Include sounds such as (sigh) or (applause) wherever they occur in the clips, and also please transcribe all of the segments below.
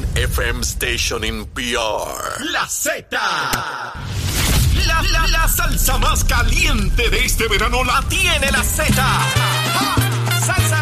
FM station in PR. La Z. La, la, la salsa más caliente de este verano la tiene la Z. Salsa.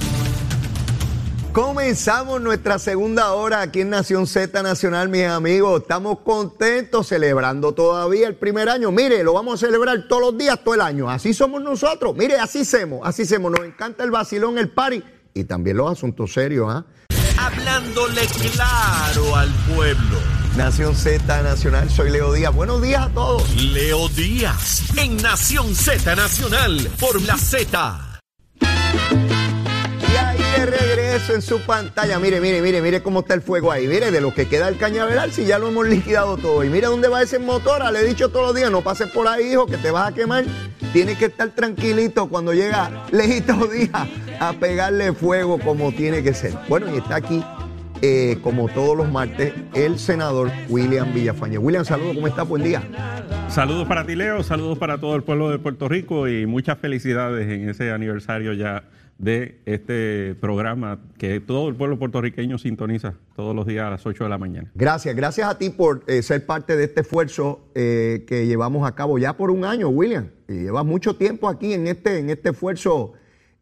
Comenzamos nuestra segunda hora aquí en Nación Z Nacional, mis amigos. Estamos contentos celebrando todavía el primer año. Mire, lo vamos a celebrar todos los días, todo el año. Así somos nosotros. Mire, así hacemos, así hacemos. Nos encanta el vacilón, el party y también los asuntos serios, ¿ah? Hablándole claro al pueblo. Nación Z Nacional, soy Leo Díaz. Buenos días a todos. Leo Díaz en Nación Z Nacional por la Z. Regreso en su pantalla. Mire, mire, mire, mire cómo está el fuego ahí. Mire, de lo que queda el cañaveral, si ya lo hemos liquidado todo. Y mire dónde va ese motor. Le he dicho todos los días, no pases por ahí, hijo, que te vas a quemar. Tienes que estar tranquilito cuando llega (laughs) Lejito Díaz a pegarle fuego como tiene que ser. Bueno, y está aquí, eh, como todos los martes, el senador William Villafañe. William, saludos, ¿cómo está? Buen día. Saludos para ti, Leo, saludos para todo el pueblo de Puerto Rico y muchas felicidades en ese aniversario ya de este programa que todo el pueblo puertorriqueño sintoniza todos los días a las 8 de la mañana. Gracias, gracias a ti por eh, ser parte de este esfuerzo eh, que llevamos a cabo ya por un año, William. Y llevas mucho tiempo aquí en este, en este esfuerzo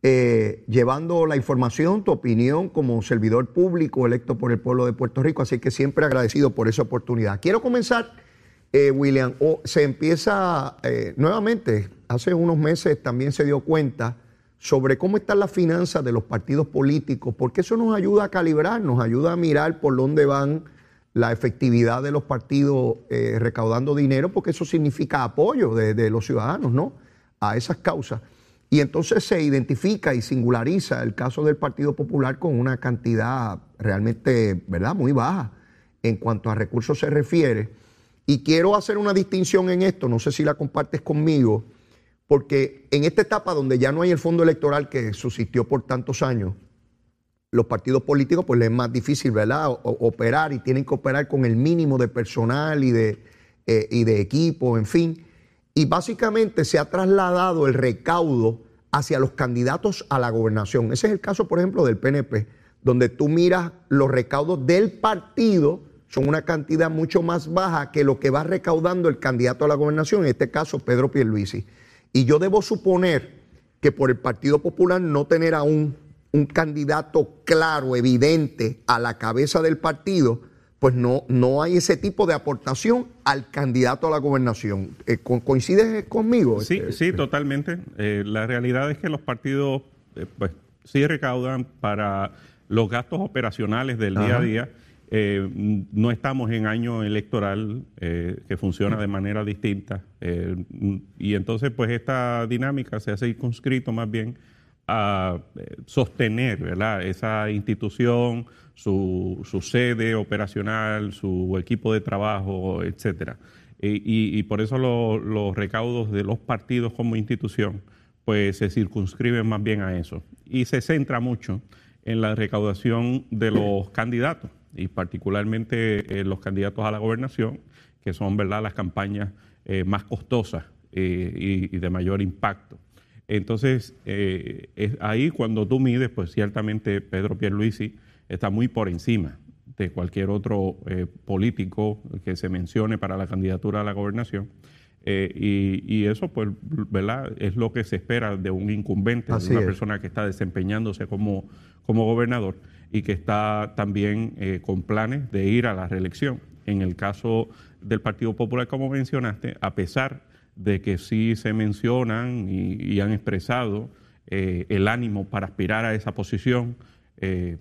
eh, llevando la información, tu opinión como servidor público electo por el pueblo de Puerto Rico, así que siempre agradecido por esa oportunidad. Quiero comenzar, William, o se empieza nuevamente, hace unos meses también se dio cuenta sobre cómo están las finanzas de los partidos políticos, porque eso nos ayuda a calibrar, nos ayuda a mirar por dónde van la efectividad de los partidos eh, recaudando dinero, porque eso significa apoyo de, de los ciudadanos, ¿no? A esas causas. Y entonces se identifica y singulariza el caso del Partido Popular con una cantidad realmente, ¿verdad?, muy baja en cuanto a recursos se refiere. Y quiero hacer una distinción en esto, no sé si la compartes conmigo, porque en esta etapa donde ya no hay el fondo electoral que subsistió por tantos años, los partidos políticos pues les es más difícil, ¿verdad?, operar y tienen que operar con el mínimo de personal y de, eh, y de equipo, en fin. Y básicamente se ha trasladado el recaudo hacia los candidatos a la gobernación. Ese es el caso, por ejemplo, del PNP, donde tú miras los recaudos del partido, son una cantidad mucho más baja que lo que va recaudando el candidato a la gobernación, en este caso Pedro Pierluisi. Y yo debo suponer que por el Partido Popular no tener aún un candidato claro, evidente, a la cabeza del partido, pues no, no hay ese tipo de aportación al candidato a la gobernación. Eh, co- ¿Coincides conmigo? Sí, Este, sí, totalmente. Eh, la realidad es que los partidos eh, pues sí recaudan para los gastos operacionales del día a día. Eh, no estamos en año electoral eh, que funciona de manera distinta eh, y entonces pues esta dinámica se ha circunscrito más bien a eh, sostener ¿verdad? esa institución, su, su sede operacional, su equipo de trabajo, etcétera. Y, y- por eso lo- los recaudos de los partidos como institución pues se circunscriben más bien a eso. Y se centra mucho en la recaudación de los candidatos y particularmente eh, los candidatos a la gobernación, que son ¿verdad? las campañas eh, más costosas eh, y, y de mayor impacto. Entonces, es ahí cuando tú mides, pues ciertamente Pedro Pierluisi está muy por encima de cualquier otro político que se mencione para la candidatura a la gobernación. Eh, y, y eso, pues, ¿verdad? Es lo que se espera de un incumbente, Así de una es. persona que está desempeñándose como, como gobernador y que está también eh, con planes de ir a la reelección. En el caso del Partido Popular, como mencionaste, a pesar de que sí se mencionan y, han expresado eh, el ánimo para aspirar a esa posición, eh,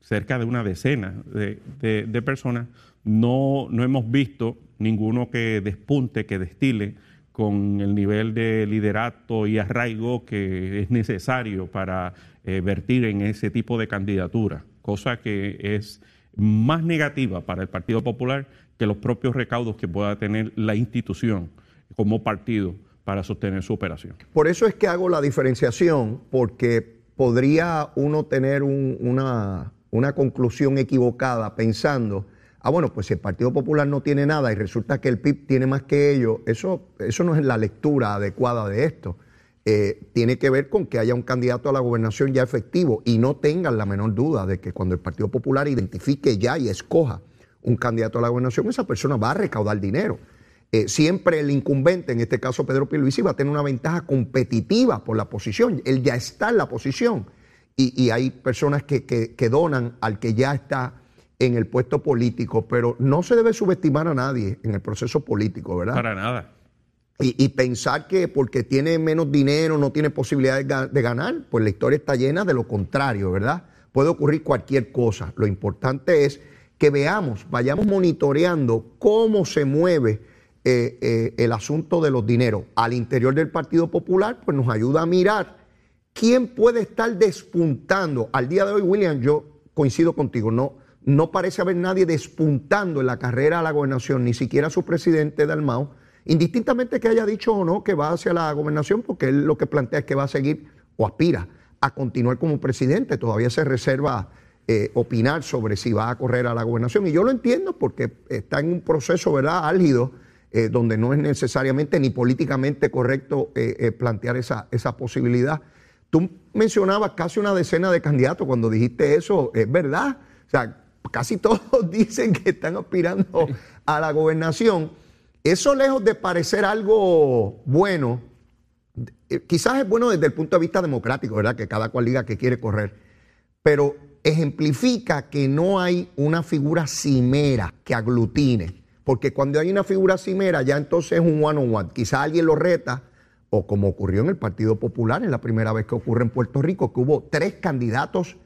cerca de una decena de, de- de personas, no, no hemos visto ninguno que despunte, que destile con el nivel de liderato y arraigo que es necesario para eh, vertir en ese tipo de candidatura, cosa que es más negativa para el Partido Popular que los propios recaudos que pueda tener la institución como partido para sostener su operación. Por eso es que hago la diferenciación, porque podría uno tener una, una conclusión equivocada pensando, ah, bueno, pues si el Partido Popular no tiene nada y resulta que el PIB tiene más que ellos, eso, eso no es la lectura adecuada de esto. Eh, tiene que ver con que haya un candidato a la gobernación ya efectivo y no tengan la menor duda de que cuando el Partido Popular identifique ya y escoja un candidato a la gobernación, esa persona va a recaudar dinero. Eh, siempre el incumbente, en este caso Pedro Pierluisi, va a tener una ventaja competitiva por la posición. Él ya está en la posición y, hay personas que, que, donan al que ya está en el puesto político, pero no se debe subestimar a nadie en el proceso político, ¿verdad? Para nada. Y, pensar que porque tiene menos dinero no tiene posibilidades de ganar, pues la historia está llena de lo contrario, ¿verdad? Puede ocurrir cualquier cosa. Lo importante es que veamos, vayamos monitoreando cómo se mueve eh, eh, el asunto de los dineros al interior del Partido Popular, pues nos ayuda a mirar quién puede estar despuntando. Al día de hoy, William, yo coincido contigo, no, no parece haber nadie despuntando en la carrera a la gobernación, ni siquiera su presidente Dalmau, indistintamente que haya dicho o no que va hacia la gobernación, porque él lo que plantea es que va a seguir o aspira a continuar como presidente, todavía se reserva eh, opinar sobre si va a correr a la gobernación. Y yo lo entiendo porque está en un proceso, ¿verdad?, álgido eh, donde no es necesariamente ni políticamente correcto eh, plantear esa, esa posibilidad. Tú mencionabas casi una decena de candidatos cuando dijiste eso, es verdad. O sea, casi todos (laughs) dicen que están aspirando a la gobernación. Eso lejos de parecer algo bueno, quizás es bueno desde el punto de vista democrático, ¿verdad? Que cada cual diga que quiere correr. Pero ejemplifica que no hay una figura cimera que aglutine porque cuando hay una figura cimera, ya entonces es un one-on-one. Quizá alguien lo reta, o como ocurrió en el Partido Popular, en la primera vez que ocurre en Puerto Rico, que hubo tres candidatos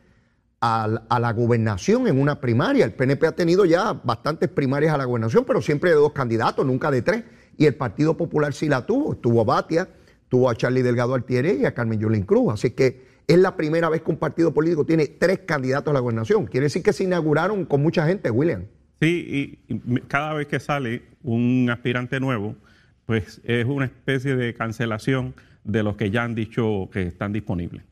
a, la gobernación en una primaria. El PNP ha tenido ya bastantes primarias a la gobernación, pero siempre de dos candidatos, nunca de tres. Y el Partido Popular sí la tuvo. Tuvo a Batia, tuvo a Charlie Delgado Altieri y a Carmen Yulín Cruz. Así que es la primera vez que un partido político tiene tres candidatos a la gobernación. Quiere decir que se inauguraron con mucha gente, William. Sí, y cada vez que sale un aspirante nuevo, pues es una especie de cancelación de los que ya han dicho que están disponibles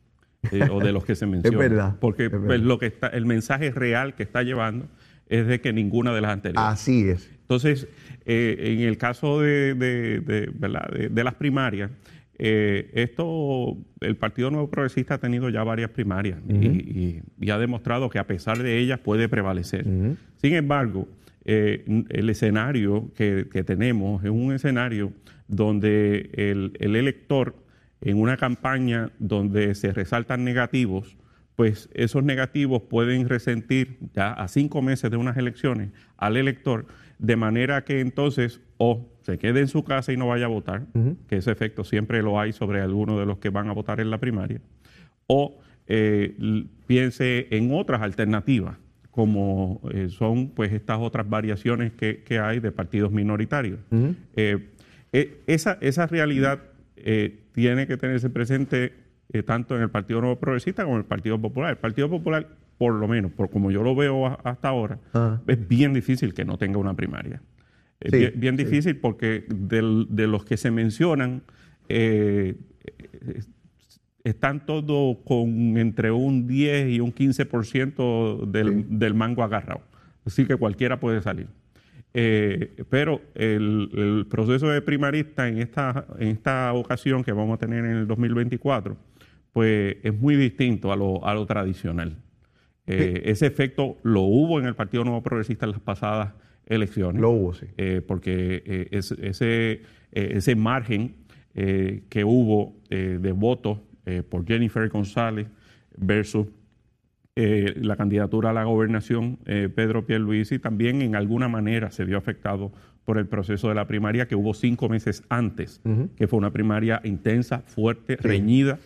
eh, o de los que se mencionan. es verdad. Porque pues, lo que está, el mensaje real que está llevando es de que ninguna de las anteriores. Así es. Entonces, eh, en el caso de, de las primarias, eh, esto, el Partido Nuevo Progresista ha tenido ya varias primarias y, ha demostrado que a pesar de ellas puede prevalecer. Sin embargo, eh, el escenario que, tenemos es un escenario donde el, elector en una campaña donde se resaltan negativos, pues esos negativos pueden resentir ya a cinco meses de unas elecciones al elector, de manera que entonces o se quede en su casa y no vaya a votar, que ese efecto siempre lo hay sobre algunos de los que van a votar en la primaria, o eh, piense en otras alternativas, como eh, son pues estas otras variaciones que, hay de partidos minoritarios. Eh, e, esa, esa realidad tiene que tenerse presente tanto en el Partido Nuevo Progresista como en el Partido Popular. El Partido Popular, por lo menos, por como yo lo veo hasta ahora, es bien difícil que no tenga una primaria. Es bien, difícil porque de los que se mencionan, eh, están todos con entre un 10 y un 15% del, del mango agarrado. Así que cualquiera puede salir. Eh, pero el, proceso de primarista en esta, en esta ocasión que vamos a tener en el 2024, pues es muy distinto a lo, a lo tradicional. Eh, ese efecto lo hubo en el Partido Nuevo Progresista en las pasadas elecciones. Lo hubo, sí. Eh, porque eh, ese, ese margen que hubo de votos por Jennifer González versus la candidatura a la gobernación Pedro Pierluisi también en alguna manera se vio afectado por el proceso de la primaria que hubo cinco meses antes, que fue una primaria intensa, fuerte, reñida,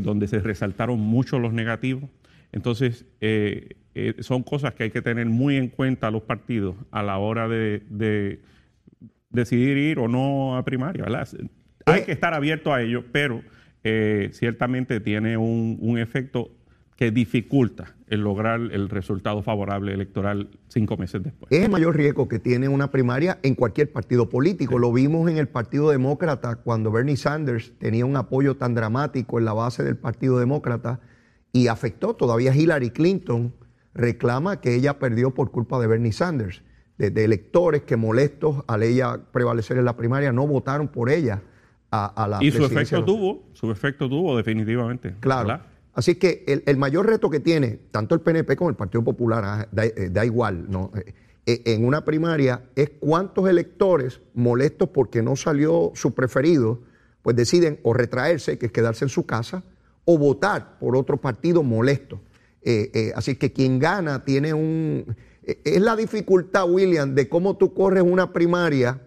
donde se resaltaron mucho los negativos. Entonces, eh, son cosas que hay que tener muy en cuenta los partidos a la hora de, decidir ir o no a primaria, ¿verdad? Hay que estar abierto a ello, pero eh, ciertamente tiene un, un efecto que dificulta el lograr el resultado favorable electoral cinco meses después. Es el mayor riesgo que tiene una primaria en cualquier partido político. Lo vimos en el Partido Demócrata cuando Bernie Sanders tenía un apoyo tan dramático en la base del Partido Demócrata y afectó. Todavía Hillary Clinton reclama que ella perdió por culpa de Bernie Sanders, de, electores que molestos al ella prevalecer en la primaria no votaron por ella a, la y su efecto tuvo, su efecto tuvo definitivamente. Claro. Así que el, mayor reto que tiene tanto el PNP como el Partido Popular, ah, eh, da, igual, ¿no? Eh, eh, en una primaria es cuántos electores molestos porque no salió su preferido, pues deciden o retraerse, que es quedarse en su casa, o votar por otro partido molesto. así que quien gana tiene un... es la dificultad, William, de cómo tú corres una primaria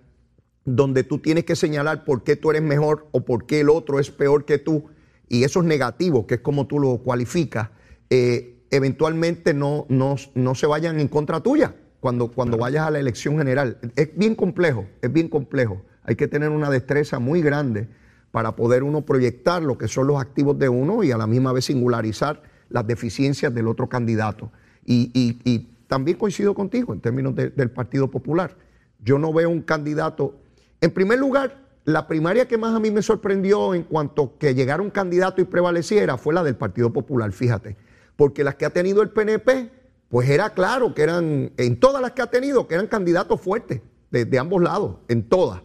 donde tú tienes que señalar por qué tú eres mejor o por qué el otro es peor que tú y esos negativos, que es como tú lo cualificas, eh, eventualmente no, no, no, se vayan en contra tuya cuando, cuando vayas a la elección general. Es bien complejo, es bien complejo. Hay que tener una destreza muy grande para poder uno proyectar lo que son los activos de uno y a la misma vez singularizar las deficiencias del otro candidato. Y, también coincido contigo en términos del Partido Popular. Yo no veo un candidato, en primer lugar, la primaria que más a mí me sorprendió en cuanto que llegara un candidato y prevaleciera fue la del Partido Popular, fíjate. Porque las que ha tenido el PNP, pues era claro que eran, en todas las que ha tenido, que eran candidatos fuertes, de, ambos lados, en todas.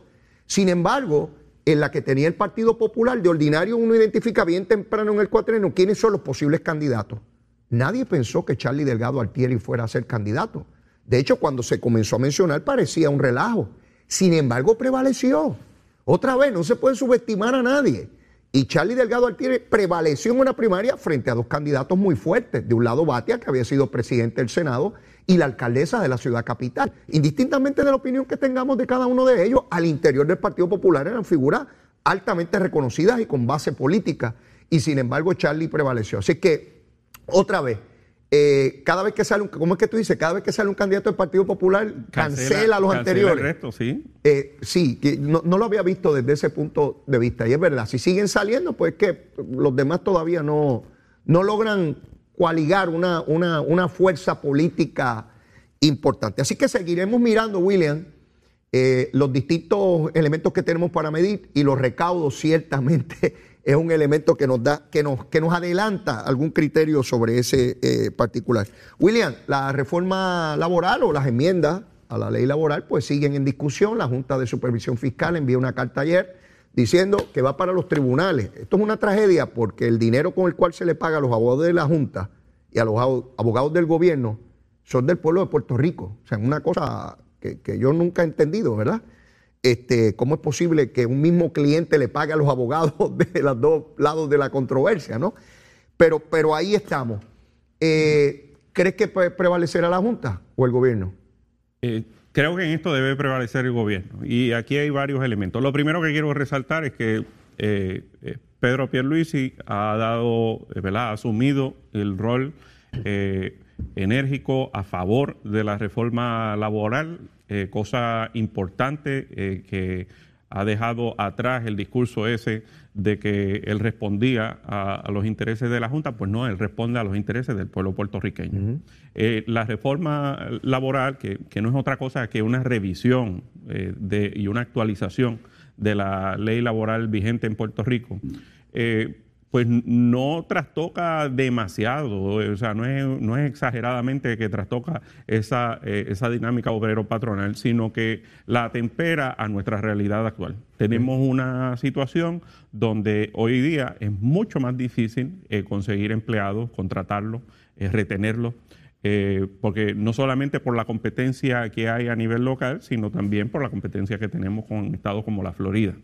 Sin embargo, en la que tenía el Partido Popular, de ordinario uno identifica bien temprano en el cuatreno quiénes son los posibles candidatos. Nadie pensó que Charlie Delgado Altieri fuera a ser candidato. De hecho, cuando se comenzó a mencionar parecía un relajo. Sin embargo, prevaleció. Otra vez, no se puede subestimar a nadie. Y Charlie Delgado Altieri prevaleció en una primaria frente a dos candidatos muy fuertes. De un lado, Batia, que había sido presidente del Senado, y la alcaldesa de la ciudad capital. Indistintamente de la opinión que tengamos de cada uno de ellos, al interior del Partido Popular eran figuras altamente reconocidas y con base política. Y sin embargo, Charlie prevaleció. Así que, otra vez, eh, cada vez que sale un, ¿cómo es que tú dices? Cada vez que sale un candidato del Partido Popular, cancela, los anteriores. sí. Eh, sí, no, lo había visto desde ese punto de vista. Y es verdad, si siguen saliendo, pues que los demás todavía no, no logran coaligar una, una, fuerza política importante. Así que seguiremos mirando, William, eh, los distintos elementos que tenemos para medir y los recaudos ciertamente es un elemento que nos da, que nos, que nos adelanta algún criterio sobre ese eh, particular. William, la reforma laboral o las enmiendas a la ley laboral pues siguen en discusión. La Junta de Supervisión Fiscal envió una carta ayer diciendo que va para los tribunales. Esto es una tragedia porque el dinero con el cual se le paga a los abogados de la Junta y a los abogados del gobierno son del pueblo de Puerto Rico. O sea, es una cosa que, que yo nunca he entendido, ¿verdad? Este, ¿cómo es posible que un mismo cliente le pague a los abogados (laughs) de los dos lados de la controversia, no? Pero, pero ahí estamos. Eh, ¿Crees que prevalecerá la Junta o el gobierno? Eh, creo que en esto debe prevalecer el gobierno. Y aquí hay varios elementos. Lo primero que quiero resaltar es que eh, Pedro Pierluisi ha dado, ¿verdad? ha asumido el rol enérgico a favor de la reforma laboral eh, cosa importante eh, que ha dejado atrás el discurso ese de que él respondía a, los intereses de la Junta, pues no, él responde a los intereses del pueblo puertorriqueño. Eh, la reforma laboral, que, no es otra cosa que una revisión de, y una actualización de la ley laboral vigente en Puerto Rico, pues no trastoca demasiado, o sea, no es, no es exageradamente que trastoca esa, eh, esa dinámica obrero-patronal, sino que la tempera a nuestra realidad actual. Tenemos una situación donde hoy día es mucho más difícil eh, conseguir empleados, contratarlos, eh, retenerlos. porque no solamente por la competencia que hay a nivel local, sino también por la competencia que tenemos con estados como la Florida.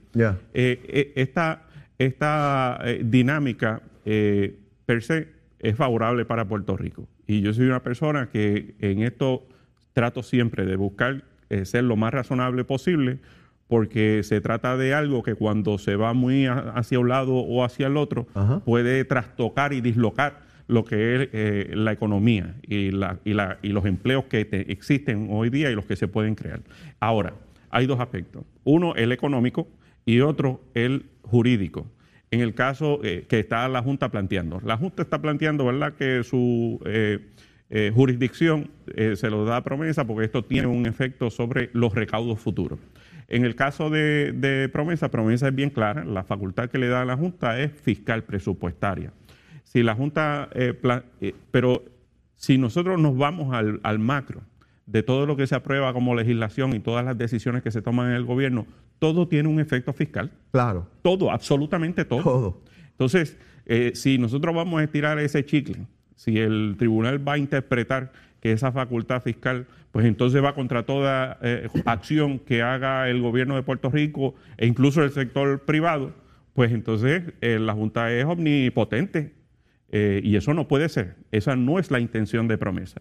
esta esta eh, dinámica eh, per se es favorable para Puerto Rico. Y yo soy una persona que en esto trato siempre de buscar eh, ser lo más razonable posible, porque se trata de algo que cuando se va muy hacia un lado o hacia el otro, puede trastocar y dislocar lo que es la economía y, la, y, la, y, los empleos que existen hoy día y los que se pueden crear. Ahora, hay dos aspectos. Uno, el económico, y otro el jurídico. en el caso eh, que está la Junta planteando. La Junta está planteando, ¿verdad?, que su eh, eh, jurisdicción se lo da promesa porque esto tiene un efecto sobre los recaudos futuros. En el caso de, promesa, promesa es bien clara, la facultad que le da a la Junta es fiscal presupuestaria. Si la Junta, pero si nosotros nos vamos al macro, de todo lo que se aprueba como legislación y todas las decisiones que se toman en el gobierno, todo tiene un efecto fiscal. Claro. Todo, absolutamente todo. Todo. Entonces, eh, si nosotros vamos a estirar ese chicle, si el tribunal va a interpretar que esa facultad fiscal, pues entonces va contra toda eh, acción que haga el gobierno de Puerto Rico e incluso el sector privado, pues entonces eh, la Junta es omnipotente y eso no puede ser. Esa no es la intención de promesa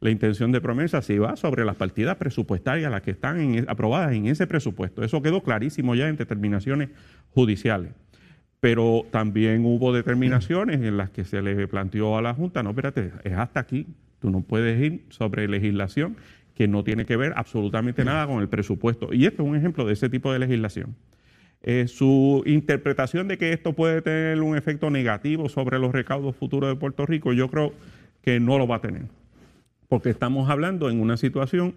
la intención de promesa si va sobre las partidas presupuestarias, las que están e, aprobadas en ese presupuesto. Eso quedó clarísimo ya en determinaciones judiciales. Pero también hubo determinaciones en las que se le planteó a la Junta, no, espérate, es hasta aquí, tú no puedes ir sobre legislación que no tiene que ver absolutamente nada con el presupuesto. Y esto es un ejemplo de ese tipo de legislación. Eh, su interpretación de que esto puede tener un efecto negativo sobre los recaudos futuros de Puerto Rico, yo creo que no lo va a tener porque estamos hablando en una situación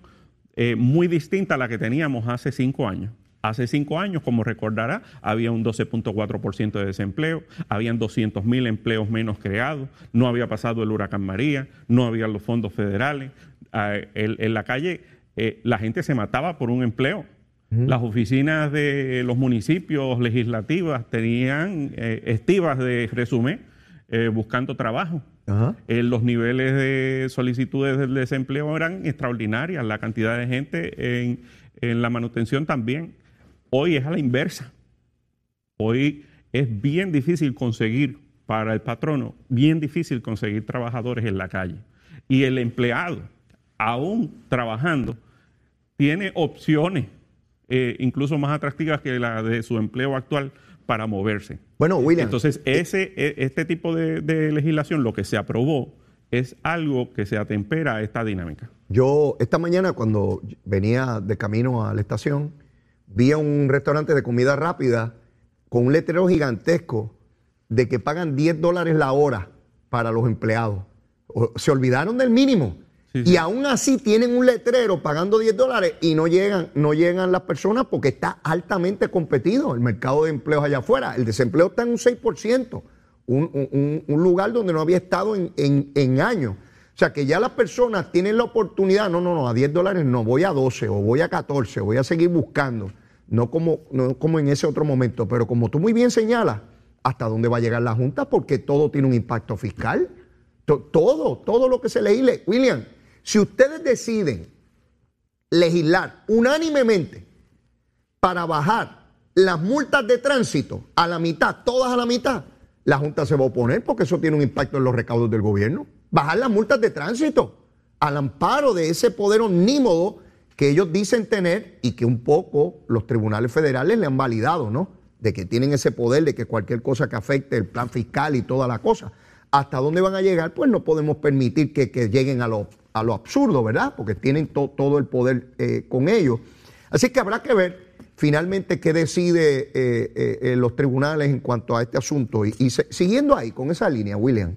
eh, muy distinta a la que teníamos hace cinco años. Hace cinco años, como recordará, había un 12.4% de desempleo, habían 200 mil empleos menos creados, no había pasado el huracán María, no había los fondos federales. Ah, en, la calle eh, la gente se mataba por un empleo. Las oficinas de los municipios legislativas tenían eh, estivas de resumen buscando trabajo. Eh, los niveles de solicitudes del desempleo eran extraordinarias, la cantidad de gente en, la manutención también. Hoy es a la inversa. Hoy es bien difícil conseguir para el patrono, bien difícil conseguir trabajadores en la calle. Y el empleado, aún trabajando, tiene opciones eh, incluso más atractivas que la de su empleo actual para moverse. Bueno, William. Entonces, ese, e, este tipo de, legislación, lo que se aprobó, es algo que se atempera a esta dinámica. Yo, esta mañana, cuando venía de camino a la estación, vi a un restaurante de comida rápida con un letrero gigantesco de que pagan 10 dólares la hora para los empleados. Se olvidaron del mínimo. Y aún así tienen un letrero pagando 10 dólares y no llegan, no llegan las personas porque está altamente competido el mercado de empleos allá afuera. El desempleo está en un 6%, un, lugar donde no había estado en, años. O sea que ya las personas tienen la oportunidad, no, no, no, a 10 dólares no, voy a 12 o voy a 14, voy a seguir buscando, no como, no como en ese otro momento, pero como tú muy bien señalas, ¿hasta dónde va a llegar la Junta? Porque todo tiene un impacto fiscal. Todo, todo lo que se leíle. William, si ustedes deciden legislar unánimemente para bajar las multas de tránsito a la mitad, todas a la mitad, la Junta se va a oponer porque eso tiene un impacto en los recaudos del gobierno. Bajar las multas de tránsito al amparo de ese poder omnímodo que ellos dicen tener y que un poco los tribunales federales le han validado, ¿no? De que tienen ese poder de que cualquier cosa que afecte el plan fiscal y toda la cosa. ¿Hasta dónde van a llegar? Pues no podemos permitir que, que lleguen a los a lo absurdo, ¿verdad? Porque tienen todo el poder eh, con ellos. Así que habrá que ver finalmente qué decide eh, eh, los tribunales en cuanto a este asunto. Y, siguiendo ahí con esa línea, William,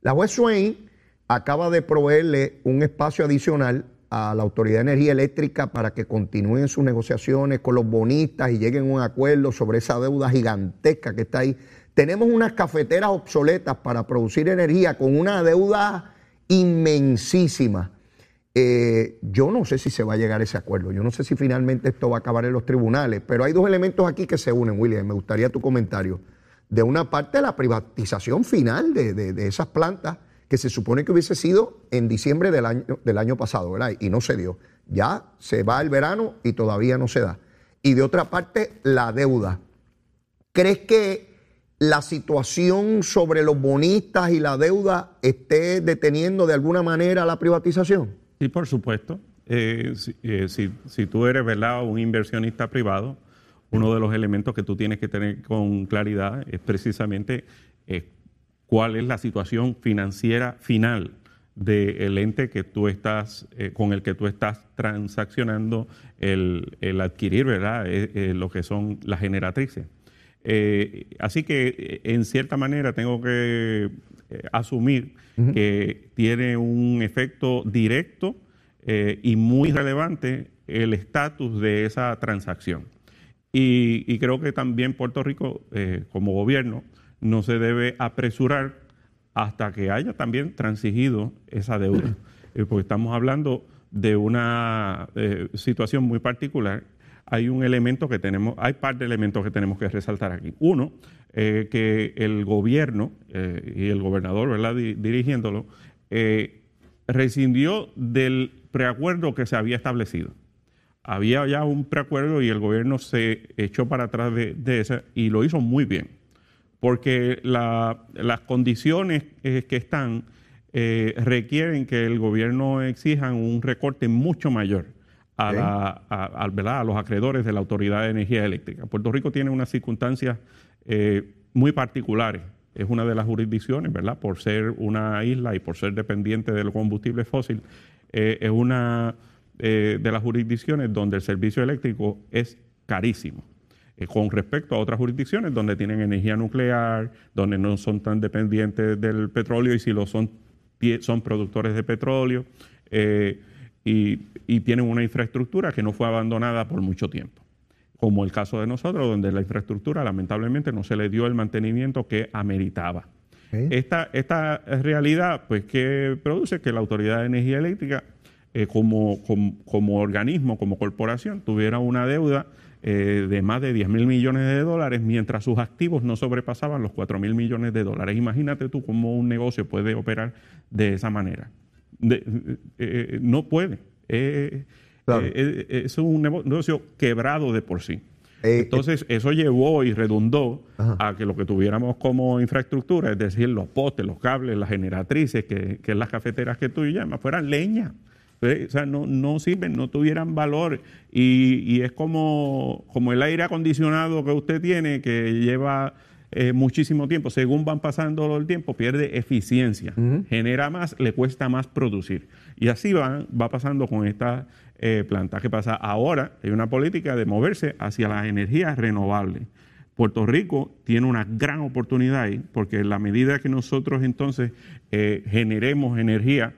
la juez Swain acaba de proveerle un espacio adicional a la Autoridad de Energía Eléctrica para que continúen sus negociaciones con los bonistas y lleguen a un acuerdo sobre esa deuda gigantesca que está ahí. Tenemos unas cafeteras obsoletas para producir energía con una deuda inmensísima. Eh, yo no sé si se va a llegar a ese acuerdo, yo no sé si finalmente esto va a acabar en los tribunales, pero hay dos elementos aquí que se unen, William, me gustaría tu comentario. De una parte, la privatización final de, esas plantas, que se supone que hubiese sido en diciembre del año, del año pasado, ¿verdad? Y no se dio. Ya se va el verano y todavía no se da. Y de otra parte, la deuda. ¿Crees que la situación sobre los bonistas y la deuda esté deteniendo de alguna manera la privatización? Sí, por supuesto. Eh, eh, si, tú eres ¿verdad? un inversionista privado, uno de los elementos que tú tienes que tener con claridad es precisamente eh, cuál es la situación financiera final del ente que tú estás, con el que tú estás transaccionando el, adquirir ¿verdad? lo que son las generatrices. Eh, así que, eh, en cierta manera, tengo que eh, asumir que tiene un efecto directo y muy relevante el estatus de esa transacción. Y, creo que también Puerto Rico, como gobierno, no se debe apresurar hasta que haya también transigido esa deuda. (laughs) porque estamos hablando de una situación muy particular hay un elemento que tenemos, hay par de elementos que tenemos que resaltar aquí. Uno, eh, que el gobierno eh, y el gobernador, ¿verdad? dirigiéndolo, eh, rescindió del preacuerdo que se había establecido. Había ya un preacuerdo y el gobierno se echó para atrás de, de y lo hizo muy bien, porque las condiciones que están requieren que el gobierno exija un recorte mucho mayor a, a, los acreedores de la Autoridad de Energía Eléctrica. Puerto Rico tiene unas circunstancias eh, muy particulares. Es una de las jurisdicciones, ¿verdad? Por ser una isla y por ser dependiente del combustible fósil, eh, es una eh, de las jurisdicciones donde el servicio eléctrico es carísimo con respecto a otras jurisdicciones donde tienen energía nuclear, donde no son tan dependientes del petróleo y si lo son, son productores de petróleo y, tienen una infraestructura que no fue abandonada por mucho tiempo como el caso de nosotros, donde la infraestructura lamentablemente no se le dio el mantenimiento que ameritaba. Esta, esta realidad, pues, que produce que la Autoridad de Energía Eléctrica, eh, como, como, organismo, como corporación, tuviera una deuda eh, de más de 10 mil millones de dólares, mientras sus activos no sobrepasaban los 4 mil millones de dólares. Imagínate tú cómo un negocio puede operar de esa manera. Eh, eh, no puede. Eh, es un negocio quebrado de por sí. Entonces, eso llevó y redundó a que lo que tuviéramos como infraestructura, es decir, los postes, los cables, las generatrices, que, que las cafeteras que tú llamas, fueran leña. O sea, no, no sirven, no tuvieran valor. Y, y, es como, como el aire acondicionado que usted tiene, que lleva eh, muchísimo tiempo. Según van pasando el tiempo, pierde eficiencia, genera más, le cuesta más producir. Y así va, va pasando con esta eh, planta. ¿Qué pasa? Ahora hay una política de moverse hacia las energías renovables. Puerto Rico tiene una gran oportunidad ahí, porque en la medida que nosotros entonces eh, generemos energía,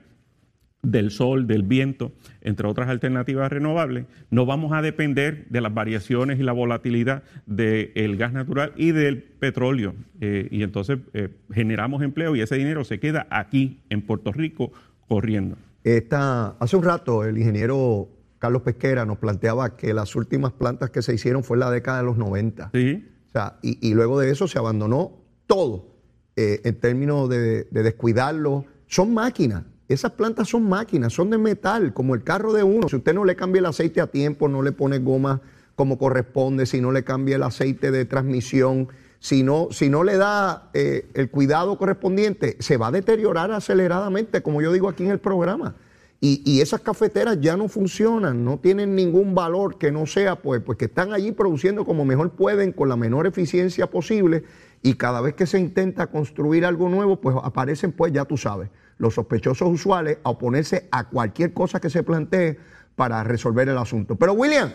del sol, del viento, entre otras alternativas renovables, no vamos a depender de las variaciones y la volatilidad del gas natural y del petróleo. Eh, y entonces eh, generamos empleo y ese dinero se queda aquí, en Puerto Rico, corriendo. Esta, hace un rato el ingeniero Carlos Pesquera nos planteaba que las últimas plantas que se hicieron fue en la década de los 90. Sí. O sea, y, luego de eso se abandonó todo eh, en términos de, de descuidarlo. Son máquinas esas plantas son máquinas, son de metal, como el carro de uno. Si usted no le cambia el aceite a tiempo, no le pone goma como corresponde, si no le cambia el aceite de transmisión, si no, si no le da eh, el cuidado correspondiente, se va a deteriorar aceleradamente, como yo digo aquí en el programa. Y, esas cafeteras ya no funcionan, no tienen ningún valor que no sea, pues, pues que están allí produciendo como mejor pueden, con la menor eficiencia posible, y cada vez que se intenta construir algo nuevo, pues aparecen, pues ya tú sabes, los sospechosos usuales a oponerse a cualquier cosa que se plantee para resolver el asunto. Pero William,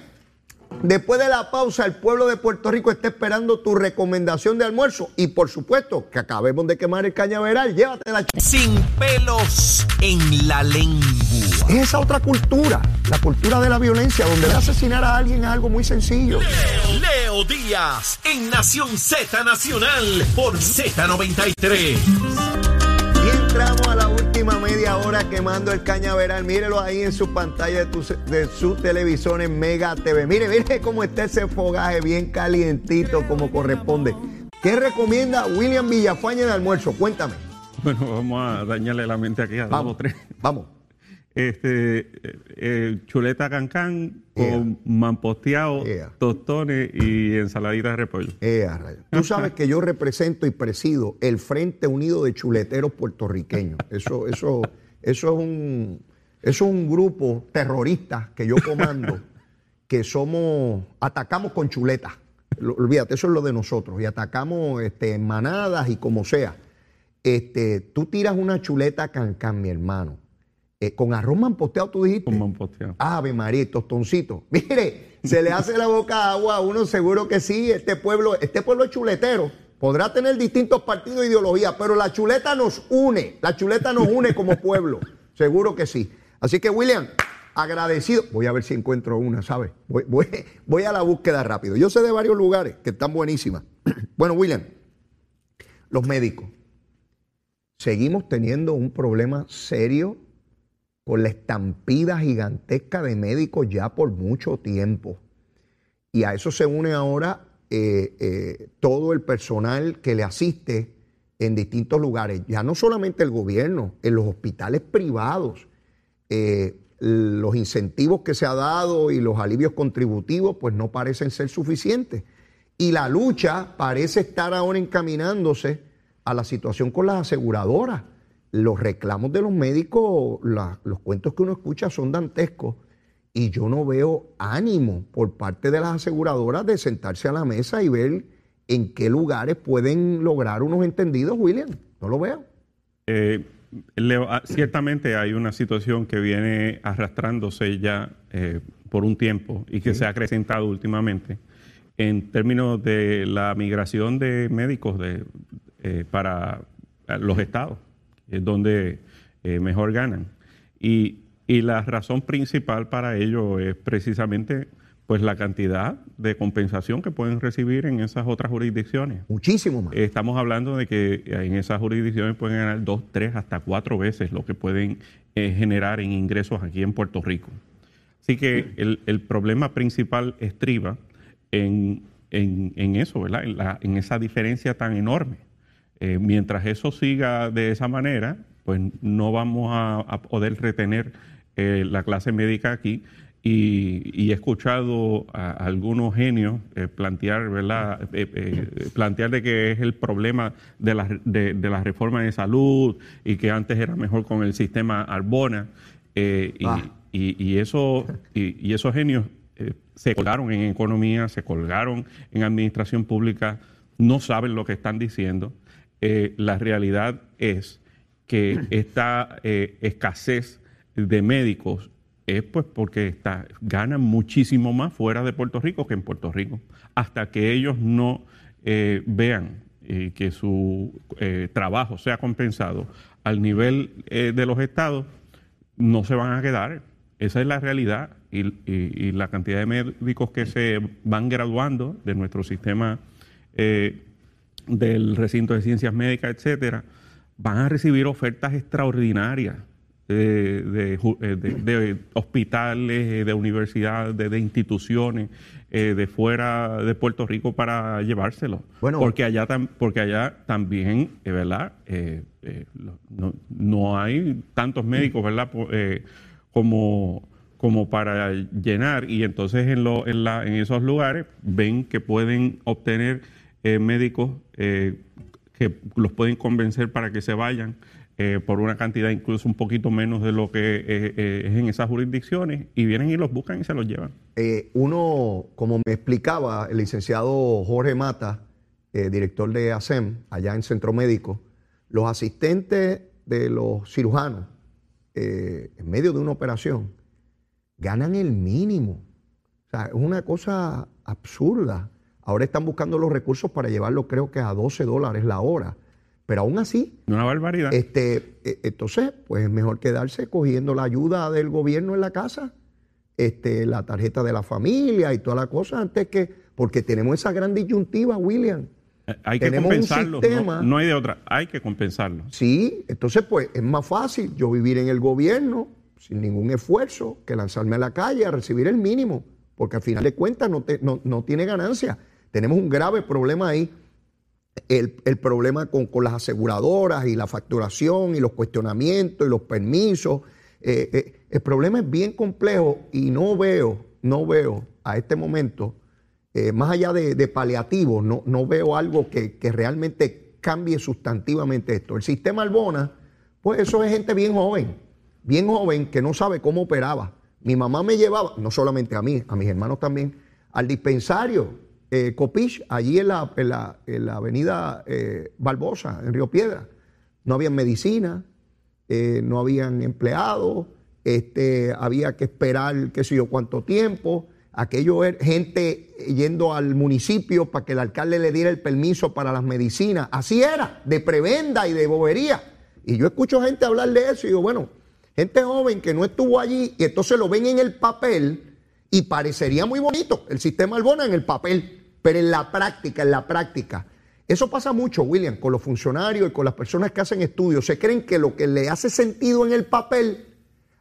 después de la pausa, el pueblo de Puerto Rico está esperando tu recomendación de almuerzo y por supuesto que acabemos de quemar el cañaveral, llévatela. Sin pelos en la lengua. Es esa otra cultura, la cultura de la violencia, donde asesinar a alguien es algo muy sencillo. Leo, Leo Díaz, en Nación Z Nacional, por Z93 entramos a media hora quemando el cañaveral. Mírelo ahí en su pantalla de, su televisor en Mega TV. Mire, mire cómo está ese fogaje bien calientito como corresponde. ¿Qué recomienda William Villafaña de almuerzo? Cuéntame. Bueno, vamos a dañarle la mente aquí a vamos, dos tres. Vamos este, eh, eh, chuleta cancán con mamposteado, tostones y ensaladita de repollo. Tú sabes que yo represento y presido el Frente Unido de Chuleteros Puertorriqueños. Eso, eso, eso es un, eso es un grupo terrorista que yo comando, que somos, atacamos con chuletas. Olvídate, eso es lo de nosotros. Y atacamos este, manadas y como sea. Este, tú tiras una chuleta cancán, mi hermano Eh, con arroz mamposteado, tú dijiste. Con mamposteado. Ave María, tostoncito. Mire, se le hace la boca agua a uno, seguro que sí. Este pueblo, este pueblo es chuletero. Podrá tener distintos partidos e ideologías, pero la chuleta nos une. La chuleta nos une como (laughs) pueblo. Seguro que sí. Así que, William, agradecido. Voy a ver si encuentro una, ¿sabes? Voy, voy, voy a la búsqueda rápido. Yo sé de varios lugares que están buenísimas. (clears throat) Bueno, William, los médicos. Seguimos teniendo un problema serio con la estampida gigantesca de médicos ya por mucho tiempo. Y a eso se une ahora eh, eh, todo el personal que le asiste en distintos lugares, ya no solamente el gobierno, en los hospitales privados, eh, los incentivos que se ha dado y los alivios contributivos pues no parecen ser suficientes. Y la lucha parece estar ahora encaminándose a la situación con las aseguradoras. Los reclamos de los médicos, los cuentos que uno escucha son dantescos y yo no veo ánimo por parte de las aseguradoras de sentarse a la mesa y ver en qué lugares pueden lograr unos entendidos, William. No lo veo. Eh, ah, ciertamente hay una situación que viene arrastrándose ya eh, por un tiempo y que se ha acrecentado últimamente en términos de la migración de médicos de, eh, para los estados, es donde eh, mejor ganan. Y, la razón principal para ello es precisamente pues la cantidad de compensación que pueden recibir en esas otras jurisdicciones. Muchísimo más. Estamos hablando de que en esas jurisdicciones pueden ganar dos, tres, hasta cuatro veces lo que pueden eh, generar en ingresos aquí en Puerto Rico. Así que el, el problema principal estriba en, en, eso, ¿verdad? En, la, en, esa diferencia tan enorme. Eh, mientras eso siga de esa manera, pues no vamos a, poder retener eh, la clase médica aquí. Y, he escuchado a, algunos genios eh, plantear, ¿verdad? plantear de que es el problema de la, de, la reforma de salud y que antes era mejor con el sistema Arbona. Ah. y, y, eso, y, esos genios se colgaron en economía, se colgaron en administración pública, no saben lo que están diciendo. Eh, la realidad es que (clears throat) esta eh, escasez de médicos es pues porque está, ganan muchísimo más fuera de Puerto Rico que en Puerto Rico. Hasta que ellos no eh, vean que su trabajo sea compensado al nivel de los estados, no se van a quedar. Esa es la realidad y, la cantidad de médicos que se van graduando de nuestro sistema eh, del recinto de ciencias médicas, etcétera, van a recibir ofertas extraordinarias de, eh, hospitales, de universidades, de, instituciones eh, de fuera de Puerto Rico para llevárselo. Bueno, porque allá, porque allá también, verdad, no, no, hay tantos médicos, verdad, como como para llenar. Y entonces en, lo, en, la, en esos lugares ven que pueden obtener eh, médicos eh, que los pueden convencer para que se vayan eh, por una cantidad incluso un poquito menos de lo que es en esas jurisdicciones y vienen y los buscan y se los llevan. uno, como me explicaba el licenciado Jorge Mata, director de ASEM, allá en Centro Médico, los asistentes de los cirujanos en medio de una operación, ganan el mínimo. O sea, es una cosa absurda. Ahora están buscando los recursos para llevarlo, creo que a 12 dólares la hora. Pero aún así. Una barbaridad. Este, e, entonces, pues es mejor quedarse cogiendo la ayuda del gobierno en la casa, este, la tarjeta de la familia y toda la cosa, antes que. Porque tenemos esa gran disyuntiva, William. Eh, hay que compensarlo. no, no, hay de otra. Hay que compensarlo. Sí, entonces, pues es más fácil yo vivir en el gobierno sin ningún esfuerzo que lanzarme a la calle a recibir el mínimo, porque al final de cuentas no, no, tiene ganancia. Tenemos un grave problema ahí. El, problema con, las aseguradoras y la facturación y los cuestionamientos y los permisos. Eh, eh, el problema es bien complejo y no veo, no veo a este momento, eh, más allá de, paliativos, no, veo algo que realmente cambie sustantivamente esto. El sistema Albona, pues eso es gente bien joven bien joven que no sabe cómo operaba. Mi mamá me llevaba, no solamente a mí, a mis hermanos también, al dispensario eh, Copich, allí en la, en la, avenida eh, Barbosa, en Río Piedra. No había medicina, eh, no habían empleados, este, había que esperar qué sé yo cuánto tiempo. Aquello era gente yendo al municipio para que el alcalde le diera el permiso para las medicinas. Así era, de prebenda y de bobería. Y yo escucho gente hablar de eso y digo, bueno, gente joven que no estuvo allí y entonces lo ven en el papel y parecería muy bonito el sistema Albona en el papel, pero en la práctica, en la práctica. Eso pasa mucho, William, con los funcionarios y con las personas que hacen estudios. Se creen que lo que le hace sentido en el papel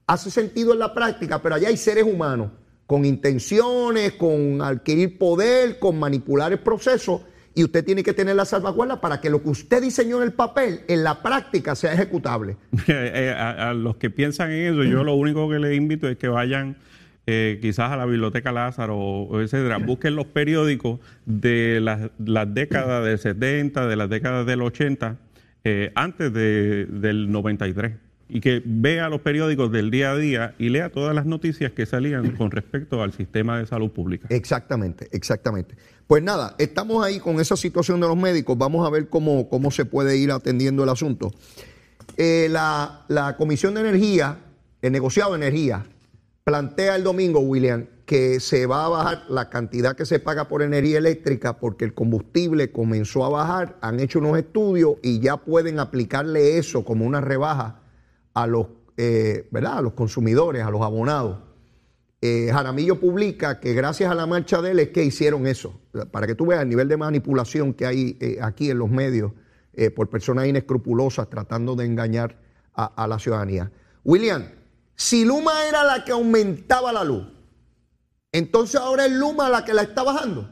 hace sentido en la práctica, pero allá hay seres humanos con intenciones, con adquirir poder, con manipular el proceso y usted tiene que tener la salvaguarda para que lo que usted diseñó en el papel, en la práctica, sea ejecutable. (laughs) Eh, a, los que piensan en eso, yo lo único que les invito es que vayan eh, quizás a la Biblioteca Lázaro, etcétera, busquen los periódicos de las, décadas del 70, de las décadas del 80, eh, antes del 93 y que vea los periódicos del día a día y lea todas las noticias que salían con respecto al sistema de salud pública. Exactamente, exactamente. Pues nada, estamos ahí con esa situación de los médicos, vamos a ver cómo, cómo se puede ir atendiendo el asunto. Eh, la, la Comisión de Energía, el negociado de energía, plantea el domingo, William, que se va a bajar la cantidad que se paga por energía eléctrica porque el combustible comenzó a bajar, han hecho unos estudios y ya pueden aplicarle eso como una rebaja a los, eh, ¿verdad? a los consumidores, a los abonados. Eh, Jaramillo publica que gracias a la marcha de él es que hicieron eso, para que tú veas el nivel de manipulación que hay eh, aquí en los medios por personas inescrupulosas tratando de engañar a, la ciudadanía. William, si Luma era la que aumentaba la luz, entonces ahora es Luma la que la está bajando.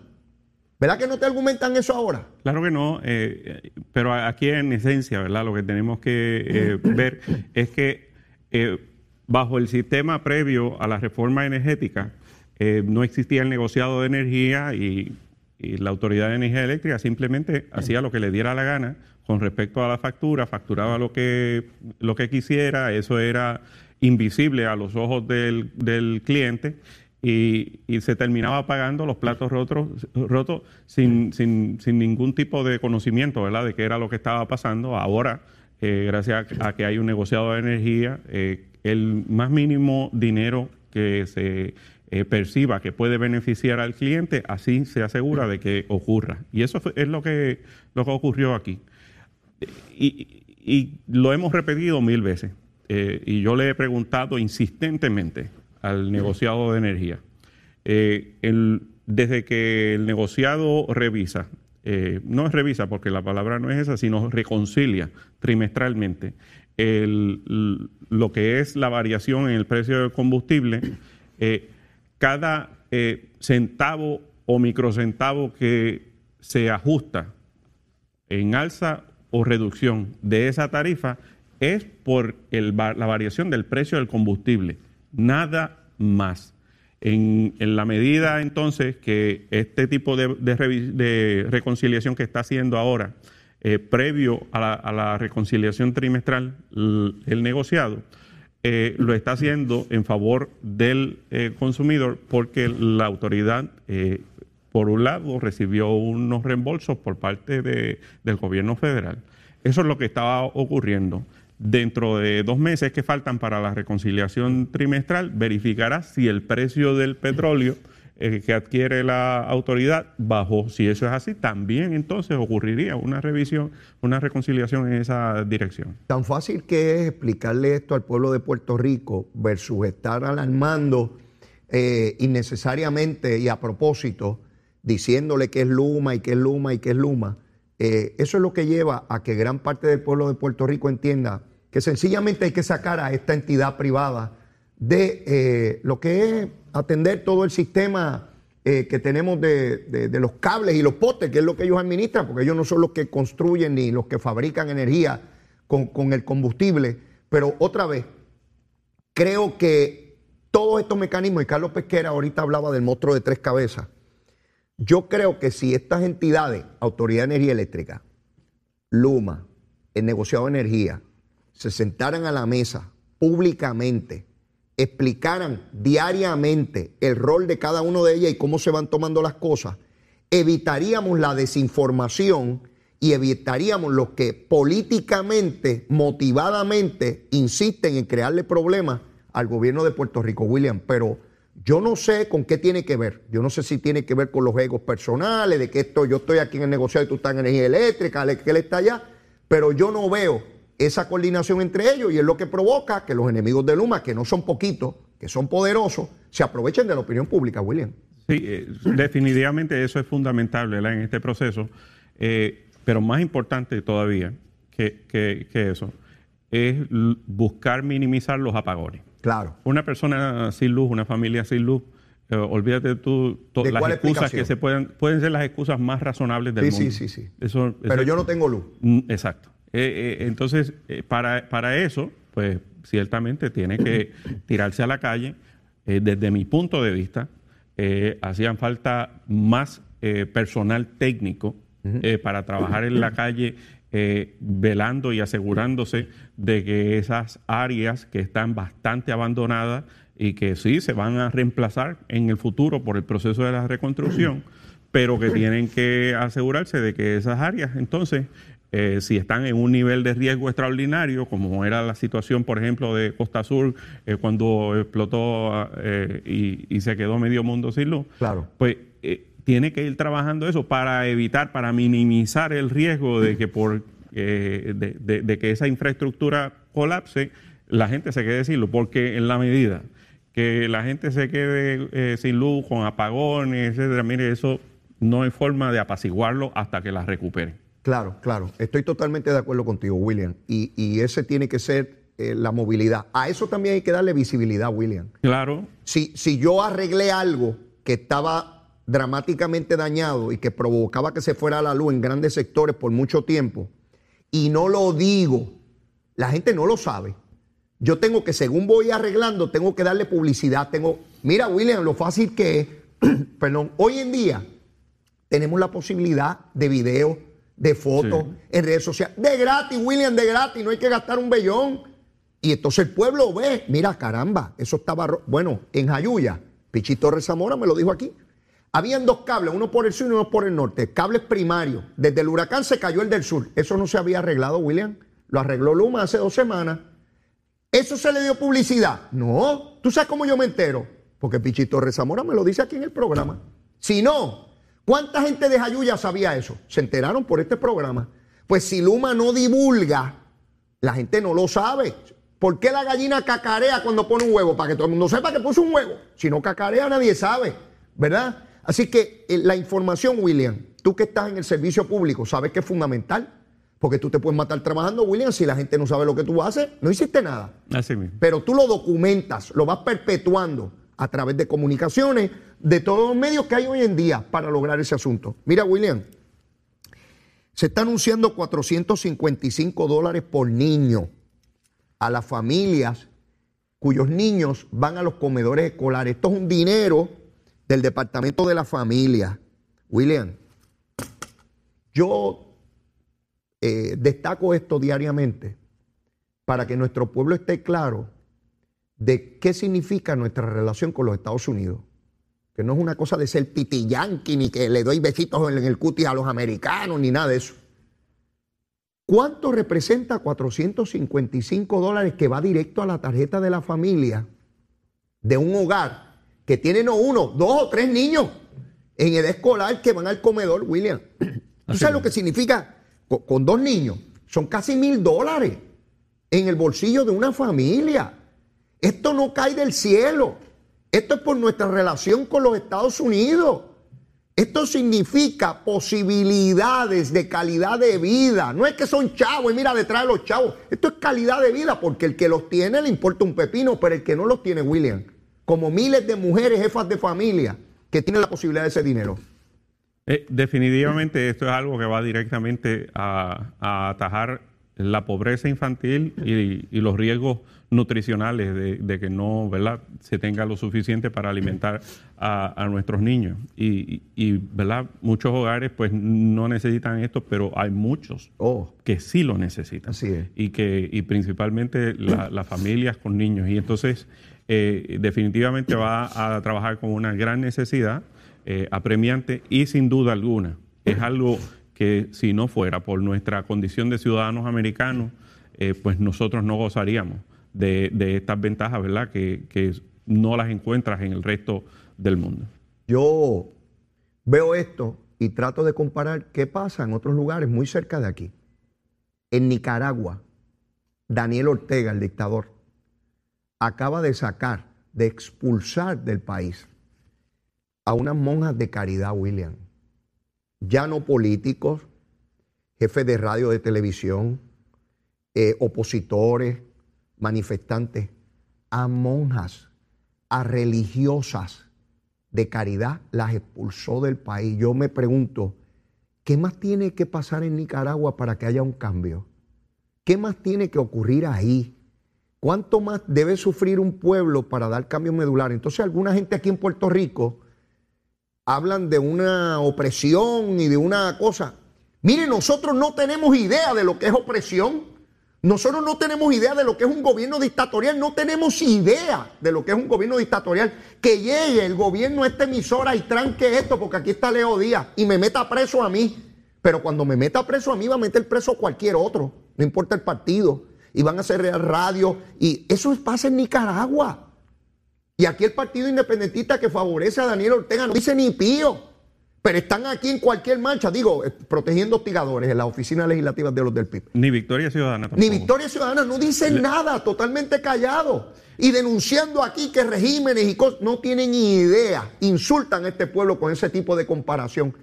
¿Verdad que no te argumentan eso ahora? Claro que no, eh, pero aquí en esencia, ¿verdad? Lo que tenemos que eh, (clears throat) ver es que eh, bajo el sistema previo a la reforma energética no existía el negociado de energía y, la Autoridad de Energía Eléctrica simplemente hacía lo que le diera la gana con respecto a la factura, facturaba lo que, lo que quisiera, eso era invisible a los ojos del, del cliente y, se terminaba pagando los platos rotos, rotos sin, sin, sin, ningún tipo de conocimiento de qué era lo que estaba pasando. Ahora, eh, gracias a, que hay un negociado de energía, eh, el más mínimo dinero que se eh, perciba que puede beneficiar al cliente, así se asegura de que ocurra. Y eso es lo que, lo que ocurrió aquí. Y, y lo hemos repetido mil veces. Y yo le he preguntado insistentemente al negociado de energía. Eh, desde que el negociado revisa, eh, no es revisa porque la palabra no es esa, sino reconcilia trimestralmente lo que es la variación en el precio del combustible, eh, cada centavo o microcentavo que se ajusta en alza o reducción de esa tarifa es por la variación del precio del combustible nada más. En, la medida entonces que este tipo de, reconciliación que está haciendo ahora, eh, previo a la, reconciliación trimestral, el, negociado, eh, lo está haciendo en favor del eh, consumidor porque la autoridad, por un lado, recibió unos reembolsos por parte del gobierno federal. Eso es lo que estaba ocurriendo dentro de dos meses que faltan para la reconciliación trimestral, verificará si el precio del petróleo eh, que adquiere la autoridad bajó. Si eso es así, también entonces ocurriría una revisión, una reconciliación en esa dirección. Tan fácil que es explicarle esto al pueblo de Puerto Rico versus estar alarmando eh, innecesariamente y a propósito, diciéndole que es Luma y que es Luma y que es Luma. Eh, eso es lo que lleva a que gran parte del pueblo de Puerto Rico entienda que sencillamente hay que sacar a esta entidad privada de eh, lo que es atender todo el sistema eh, que tenemos de, los cables y los postes, que es lo que ellos administran, porque ellos no son los que construyen ni los que fabrican energía con, con el combustible. Pero otra vez, creo que todos estos mecanismos, y Carlos Pesquera ahorita hablaba del monstruo de tres cabezas, yo creo que si estas entidades, Autoridad de Energía Eléctrica, Luma, el negociado de energía, se sentaran a la mesa públicamente, explicaran diariamente el rol de cada uno de ellas y cómo se van tomando las cosas, evitaríamos la desinformación y evitaríamos los que políticamente, motivadamente, insisten en crearle problemas al gobierno de Puerto Rico, William. Pero yo no sé con qué tiene que ver. Yo no sé si tiene que ver con los egos personales, de que esto, yo estoy aquí en el negocio y tú estás en energía eléctrica, que él está allá. Pero yo no veo esa coordinación entre ellos y es lo que provoca que los enemigos de Luma, que no son poquitos, que son poderosos, se aprovechen de la opinión pública, William. Sí, eh, definitivamente eso es fundamental en este proceso, eh, pero más importante todavía que, eso es buscar minimizar los apagones. Claro. Una persona sin luz, una familia sin luz, eh, olvídate tú, las excusas que se pueden, pueden ser las excusas más razonables del mundo. Sí, sí, sí. Pero yo no tengo luz. Mm, exacto. entonces, para, para eso, pues ciertamente tiene que (coughs) tirarse a la calle. desde mi punto de vista, eh, hacían falta más eh, personal técnico eh, para trabajar en la calle velando y asegurándose de que esas áreas que están bastante abandonadas y que sí se van a reemplazar en el futuro por el proceso de la reconstrucción, pero que tienen que asegurarse de que esas áreas entonces eh, si están en un nivel de riesgo extraordinario, como era la situación, por ejemplo, de Costa Sur eh, cuando explotó eh, y, se quedó medio mundo sin luz, claro. pues tiene que ir trabajando eso para evitar, para minimizar el riesgo de que por de, que esa infraestructura colapse, la gente se quede sin luz, porque en la medida que la gente se quede sin luz, con apagones, etcétera, mire, eso no hay forma de apaciguarlo hasta que la recuperen. Claro, claro. Estoy totalmente de acuerdo contigo, William. Y, ese tiene que ser eh, la movilidad. A eso también hay que darle visibilidad, William. Claro. Si, si yo arreglé algo que estaba dramáticamente dañado y que provocaba que se fuera la luz en grandes sectores por mucho tiempo, y no lo digo, la gente no lo sabe. Yo tengo que, según voy arreglando, tengo que darle publicidad. Tengo, mira, William, lo fácil que es, (clears throat) perdón, hoy en día tenemos la posibilidad de video de fotos en redes sociales. De gratis, William, de gratis, no hay que gastar un bellón. Y entonces el pueblo ve, mira, caramba, eso estaba. Bueno, en Jayuya, Pichito Rezamora me lo dijo aquí. Habían dos cables, uno por el sur y uno por el norte, cables primarios. Desde el huracán se cayó el del sur. Eso no se había arreglado, William. Lo arregló Luma hace dos semanas. ¿Eso se le dio publicidad? No. ¿Tú sabes cómo yo me entero? Porque Pichito Rezamora me lo dice aquí en el programa. Si no, ¿Cuánta gente de Jayuya sabía eso? Se enteraron por este programa. Pues si Luma no divulga, la gente no lo sabe. ¿Por qué la gallina cacarea cuando pone un huevo? Para que todo el mundo sepa que puso un huevo. Si no cacarea, nadie sabe, ¿verdad? Así que eh, la información, William, tú que estás en el servicio público, sabes que es fundamental. Porque tú te puedes matar trabajando, William, si la gente no sabe lo que tú haces, no hiciste nada. Así mismo. Pero tú lo documentas, lo vas perpetuando a través de comunicaciones, de todos los medios que hay hoy en día para lograr ese asunto. Mira, William, se está anunciando 455 dólares por niño a las familias cuyos niños van a los comedores escolares. Esto es un dinero del Departamento de la Familia. William, yo eh, destaco esto diariamente para que nuestro pueblo esté claro de qué significa nuestra relación con los Estados Unidos. Que no es una cosa de ser pitiyanqui, ni que le doy besitos en el cutis a los americanos, ni nada de eso. ¿Cuánto representa 455 dólares que va directo a la tarjeta de la familia de un hogar que tiene no uno, dos o tres niños en edad escolar que van al comedor, William? (clears throat) ¿Tú sabes lo que significa con dos niños? Son casi mil dólares en el bolsillo de una familia. Esto no cae del cielo. Esto es por nuestra relación con los Estados Unidos. Esto significa posibilidades de calidad de vida. No es que son chavos y mira detrás de los chavos. Esto es calidad de vida porque el que los tiene le importa un pepino, pero el que no los tiene, William, como miles de mujeres jefas de familia que tienen la posibilidad de ese dinero. Eh, definitivamente esto es algo que va directamente a, atajar la pobreza infantil y los riesgos nutricionales, de, que no ¿verdad? se tenga lo suficiente para alimentar a, nuestros niños. Y, ¿verdad? muchos hogares pues no necesitan esto, pero hay muchos oh. que sí lo necesitan. Así es. Y, que, y principalmente las familias con niños. Y entonces eh, definitivamente va a trabajar con una gran necesidad eh, apremiante y sin duda alguna es algo que si no fuera por nuestra condición de ciudadanos americanos, eh, pues nosotros no gozaríamos de, estas ventajas, ¿verdad? Que, que no las encuentras en el resto del mundo. Yo veo esto y trato de comparar qué pasa en otros lugares muy cerca de aquí. En Nicaragua, Daniel Ortega, el dictador, acaba de sacar, de expulsar del país a unas monjas de caridad, William. Ya no políticos, jefes de radio, de televisión, eh, opositores, manifestantes, a monjas, a religiosas de caridad, las expulsó del país. Yo me pregunto, ¿qué más tiene que pasar en Nicaragua para que haya un cambio? ¿Qué más tiene que ocurrir ahí? ¿Cuánto más debe sufrir un pueblo para dar cambio medular? Entonces, alguna gente aquí en Puerto Rico hablan de una opresión y de una cosa. Mire, nosotros no tenemos idea de lo que es opresión. Nosotros no tenemos idea de lo que es un gobierno dictatorial, no tenemos idea de lo que es un gobierno dictatorial. Que llegue el gobierno a esta emisora y tranque esto, porque aquí está Leo Díaz y me meta preso a mí. Pero cuando me meta preso a mí, va a meter preso a cualquier otro, no importa el partido. Y van a hacer radio. Y eso pasa en Nicaragua. Y aquí el partido independentista que favorece a Daniel Ortega no dice ni pío. Pero están aquí en cualquier marcha, digo, eh, protegiendo hostigadores en las oficinas legislativas de los del PIB. Ni Victoria Ciudadana tampoco. Ni Victoria Ciudadana, no dicen nada, totalmente callado. Y denunciando aquí que regímenes y cosas no tienen ni idea, insultan a este pueblo con ese tipo de comparación.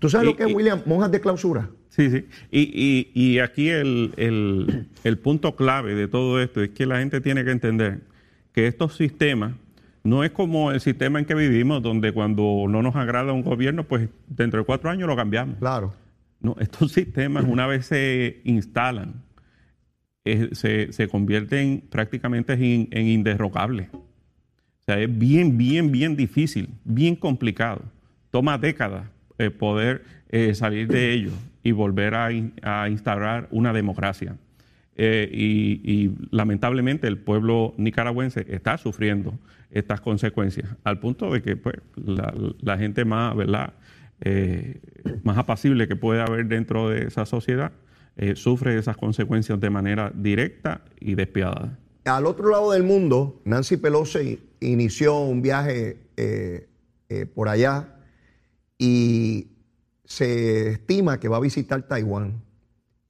¿Tú sabes lo que es, William? Monjas de clausura. Sí, sí. Y, y, aquí el, el punto clave de todo esto es que la gente tiene que entender que estos sistemas no es como el sistema en que vivimos, donde cuando no nos agrada un gobierno, pues dentro de cuatro años lo cambiamos. Claro. No, estos sistemas, una vez se instalan, se, convierten prácticamente en, en, inderrogables. O sea, es bien, bien, bien difícil, bien complicado. Toma décadas eh, poder eh, salir de ello y volver a, instaurar una democracia. Eh, y, lamentablemente el pueblo nicaragüense está sufriendo estas consecuencias, al punto de que pues, la, gente más, ¿verdad? Eh, más apacible que puede haber dentro de esa sociedad eh, sufre esas consecuencias de manera directa y despiadada. Al otro lado del mundo, Nancy Pelosi inició un viaje por allá y se estima que va a visitar Taiwán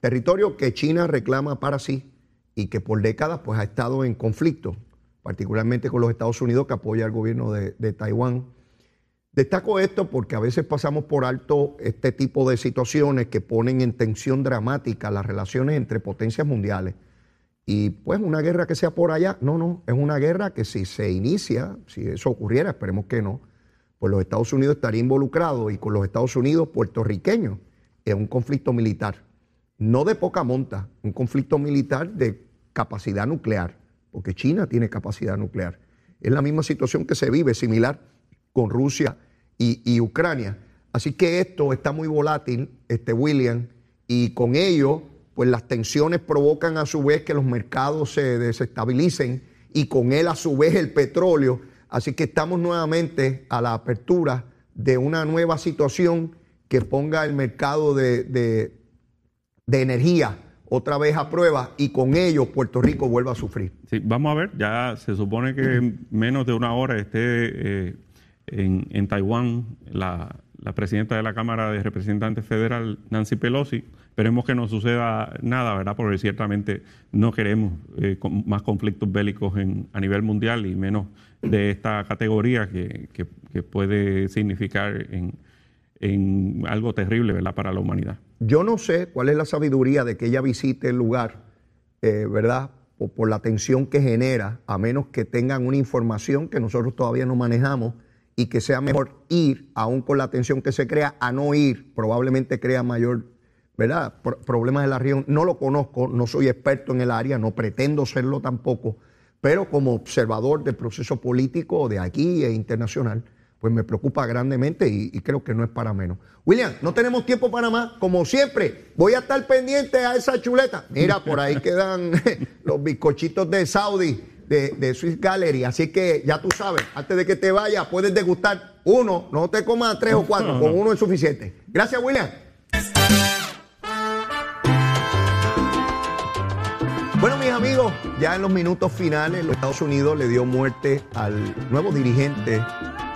territorio que China reclama para sí y que por décadas pues, ha estado en conflicto, particularmente con los Estados Unidos que apoya al gobierno de, Taiwán. Destaco esto porque a veces pasamos por alto este tipo de situaciones que ponen en tensión dramática las relaciones entre potencias mundiales. Y pues una guerra que sea por allá, no, no, es una guerra que si se inicia, si eso ocurriera, esperemos que no, pues los Estados Unidos estaría involucrados y con los Estados Unidos puertorriqueños en un conflicto militar no de poca monta, un conflicto militar de capacidad nuclear, porque China tiene capacidad nuclear. Es la misma situación que se vive, similar con Rusia y, Ucrania. Así que esto está muy volátil, este William, y con ello, pues las tensiones provocan a su vez que los mercados se desestabilicen y con él a su vez el petróleo. Así que estamos nuevamente a la apertura de una nueva situación que ponga el mercado de, de energía otra vez a prueba y con ello Puerto Rico vuelva a sufrir. Sí, vamos a ver, ya se supone que en menos de una hora esté eh, en, Taiwán la, presidenta de la Cámara de Representantes Federal, Nancy Pelosi. Esperemos que no suceda nada, ¿verdad? Porque ciertamente no queremos eh, más conflictos bélicos a nivel mundial y menos de esta categoría que, puede significar en, en algo terrible, ¿verdad? Para la humanidad. Yo no sé cuál es la sabiduría de que ella visite el lugar, eh, ¿verdad? Por la tensión que genera, a menos que tengan una información que nosotros todavía no manejamos y que sea mejor ir, aún con la tensión que se crea, a no ir, probablemente crea mayor, ¿verdad? problemas de la región. No lo conozco, no soy experto en el área, no pretendo serlo tampoco, pero como observador del proceso político de aquí e internacional, pues me preocupa grandemente y, creo que no es para menos. William, no tenemos tiempo para más. Como siempre, voy a estar pendiente a esa chuleta. Mira, por ahí quedan (laughs) los bizcochitos de Saudi, de, de Swiss Gallery. Así que ya tú sabes, antes de que te vayas, puedes degustar uno. No te comas tres o cuatro, con uno es suficiente. Gracias, William. Ya en los minutos finales, los Estados Unidos le dio muerte al nuevo dirigente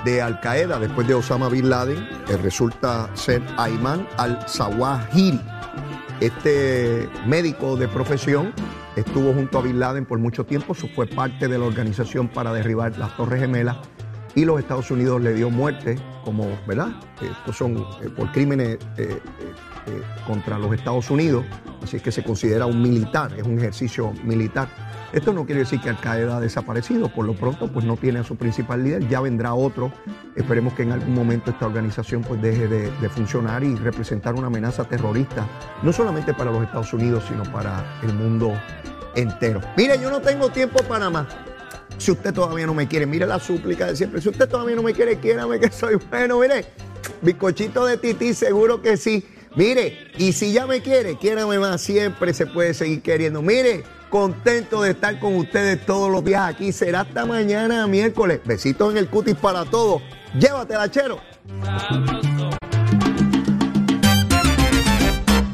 de Al Qaeda después de Osama Bin Laden, que resulta ser Ayman al-Zawahiri. Este médico de profesión estuvo junto a Bin Laden por mucho tiempo, fue parte de la organización para derribar las Torres Gemelas y los Estados Unidos le dio muerte como, ¿verdad? Estos son eh, por crímenes eh, eh, contra los Estados Unidos, así que se considera un militar, es un ejercicio militar. Esto no quiere decir que Al Qaeda ha desaparecido, por lo pronto pues no tiene a su principal líder, ya vendrá otro, esperemos que en algún momento esta organización pues deje de, de funcionar y representar una amenaza terrorista, no solamente para los Estados Unidos, sino para el mundo entero. Mire, yo no tengo tiempo para más. Si usted todavía no me quiere, mire la súplica de siempre. Si usted todavía no me quiere, quiérame que soy bueno. Mire, bizcochito de tití, seguro que sí. Mire, y si ya me quiere, quiérame más. Siempre se puede seguir queriendo. Mire, contento de estar con ustedes todos los días aquí. Será hasta mañana, miércoles. Besitos en el cutis para todos. Llévatela, chero.